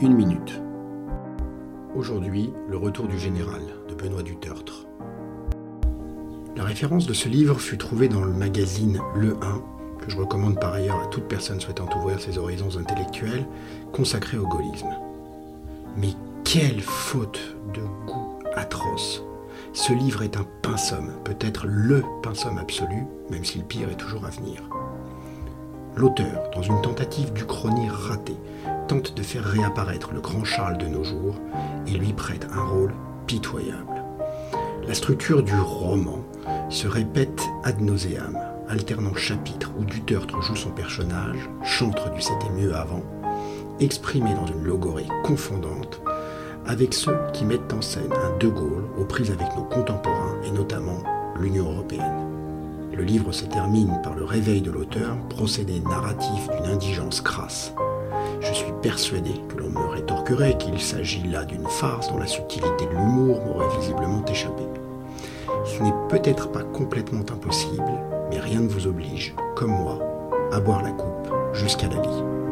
une minute. Aujourd'hui, le retour du général de Benoît Dutertre. La référence de ce livre fut trouvée dans le magazine Le 1, que je recommande par ailleurs à toute personne souhaitant ouvrir ses horizons intellectuels, consacré au gaullisme. Mais quelle faute de goût atroce Ce livre est un pinsum, peut-être le pinsum absolu, même si le pire est toujours à venir. L'auteur, dans une tentative d'uchronie ratée, tente de faire réapparaître le grand Charles de nos jours et lui prête un rôle pitoyable. La structure du roman se répète ad nauseam, alternant chapitres où Dutertre joue son personnage, chantre du C'était mieux avant, exprimé dans une logorée confondante, avec ceux qui mettent en scène un De Gaulle aux prises avec nos contemporains et notamment l'Union européenne. Le livre se termine par le réveil de l'auteur, procédé narratif d'une indigence crasse. Je suis persuadé que l'on me rétorquerait qu'il s'agit là d'une farce dont la subtilité de l'humour m'aurait visiblement échappé. Ce n'est peut-être pas complètement impossible, mais rien ne vous oblige, comme moi, à boire la coupe jusqu'à la lie.